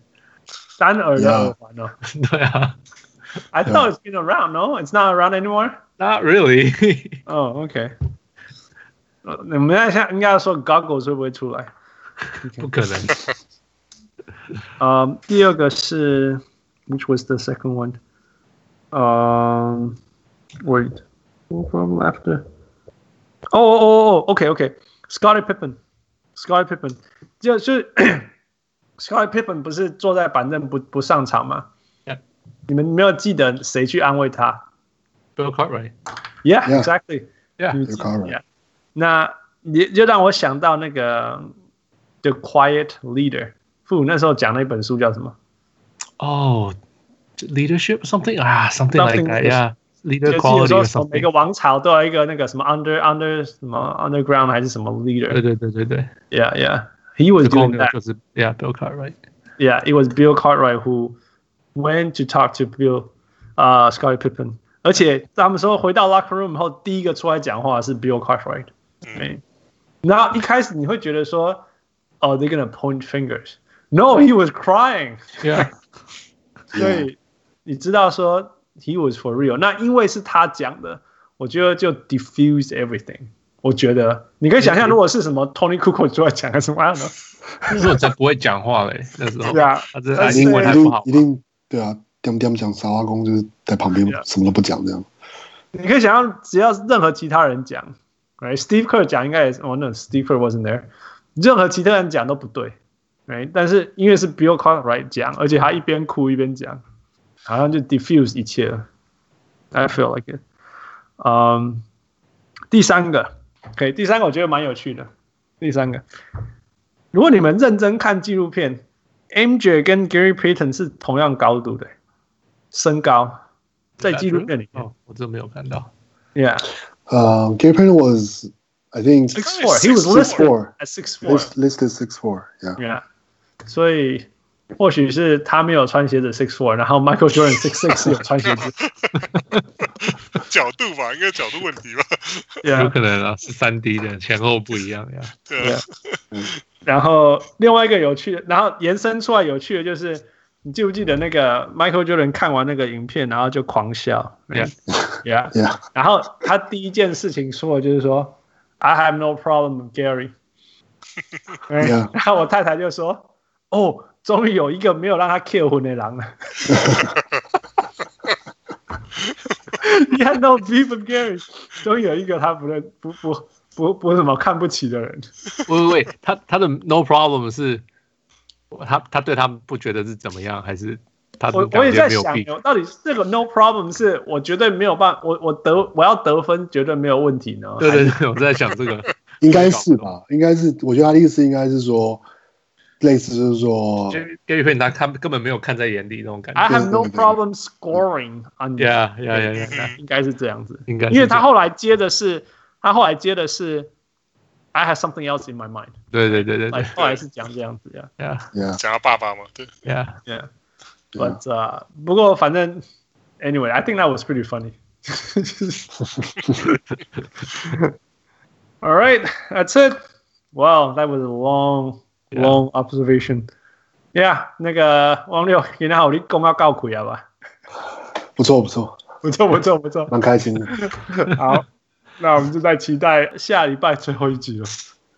单耳的耳环呢？对啊，I thought it's been around. No, it's not around anymore. Not really. oh,，OK。你们要想应该要说 Goggles 会不会出来？不可能。嗯，第二个是，which was the second one？嗯、um,，wait，no problem after。哦哦哦哦，OK OK，Scottie Pippen，Scottie Pippen，就就是 Scottie Pippen 不是坐在板凳不不上场吗？Yeah. 你们没有记得谁去安慰他？Bill Cartwright。Yeah，exactly。Yeah，Bill Cartwright。那也就让我想到那个 The Quiet Leader。 父那时候讲那本书叫什么？哦、oh,，Leadership something 啊、ah,，something like that，呀、yeah.，Leader quality or something。每个王朝都有一个那个什么 under under 什么 underground 还是什么 leader？对对对对对，Yeah yeah，he was doing that。就是 Yeah，Bill Cartwright。Yeah，it was Bill Cartwright who went to talk to Bill，啊、uh,，Scottie Pippen。而且他们说回到 locker room 后，第一个出来讲话是 Bill Cartwright。对。然后一开始你会觉得说，哦、oh,，they're gonna point fingers。 No, he was crying. Yeah. 所以你知道说 he was for real。那因为是他讲的，我觉得就 diffuse everything。我觉得你可以想象，如果是什么 Tony Kukoc 出来讲还是什么样的，那时候才不会讲话嘞。那时候，对啊，他这英文还不好，一定对啊，点点讲傻瓜公就是在旁边什么都不讲这样。你可以想象，只要任何其他人讲，right？Steve Kerr 讲应该也是，哦，那 Steve Kerr wasn't there。任何其他人讲都不对。哎，但是因为是 Bill Cartwright 讲，而且他一边哭一边讲，好像就 diffuse 一切了。I feel like it。嗯，第三个，OK，第三个我觉得蛮有趣的。第三个，如果你们认真看纪录片，MJ 跟 Gary Payton 是同样高度的身高，在纪录片里面，哦，我真没有看到。Yeah，呃，Gary Payton was I think six four. He was listed at six four. Listed six four. Yeah. Yeah. 所以或许是他没有穿鞋子 six four，然后 Michael Jordan six six 有穿鞋子。角度吧，应该角度问题吧。有可能啊，是三 D 的，前后不一样呀。对。然后另外一个有趣的，然后延伸出来有趣的就是，你记不记得那个 Michael Jordan 看完那个影片，然后就狂笑。Yeah，Yeah，然后他第一件事情说的就是说，I have no problem with Gary。然后我太太就说。哦，终于有一个没有让他 kill 魂的狼了。你看到 beef with Gary，终于有一个他不认不不不不怎么看不起的人。喂喂喂，他他的 no problem 是，他他对他不觉得是怎么样，还是他我我也在想，到底这个 no problem 是我绝对没有办法，我我得我要得分绝对没有问题呢？对对对，我在想这个，应该是吧？应该是，我觉得他的意思应该是说。类似就是说，Gary Payton 他看根本没有看在眼里那种感觉。I have no problem scoring on you. Yeah, yeah, yeah, yeah. 应该是这样子，应该，因为他后来接的是，他后来接的是，I have something else in my mind。对对对对对，后来是讲这样子呀，Yeah, yeah. 讲他爸爸嘛，对，Yeah, yeah. But 呃，不过反正，Anyway, I think that was pretty funny. All right, that's it. Wow, that was a long. Long observation, yeah. 那个王六，今天好，你讲到够开啊吧？不错，不错，不错，不错，不错，蛮开心的。好，那我们就在期待下礼拜最后一集了。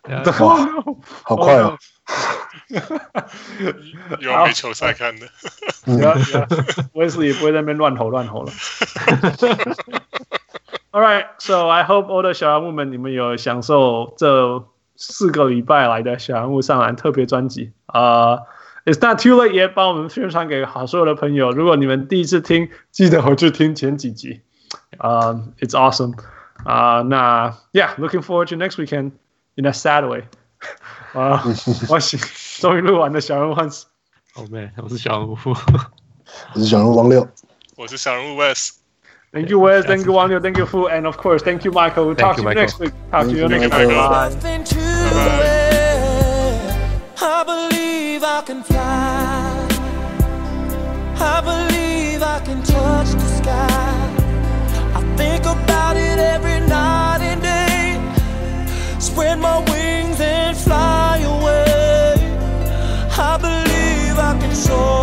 哇，好快哦！有没球赛看的？威斯也不会在那边乱吼乱吼了。All right, so I hope all the 小人物们，你们有享受这。四个礼拜来的小人物上篮特别专辑啊、uh,，It's not too late yet，帮我们宣传给好所有的朋友。如果你们第一次听，记得回去听前几集啊、uh,，It's awesome 啊、uh,，那 Yeah，looking forward to next weekend in a sad way 啊，我喜终于录完的小人物汉斯，哦妹，我是小人物，我是小人物王六，我是小人物 West。Thank you, Wes. Thank you, Wang Thank you, Fu. And of course, thank you, Michael. We'll talk to you next week. Talk to you next week. I believe I can fly. I believe I can touch the sky. I think about it every night and day. Spread my wings and fly away. I believe I can soar.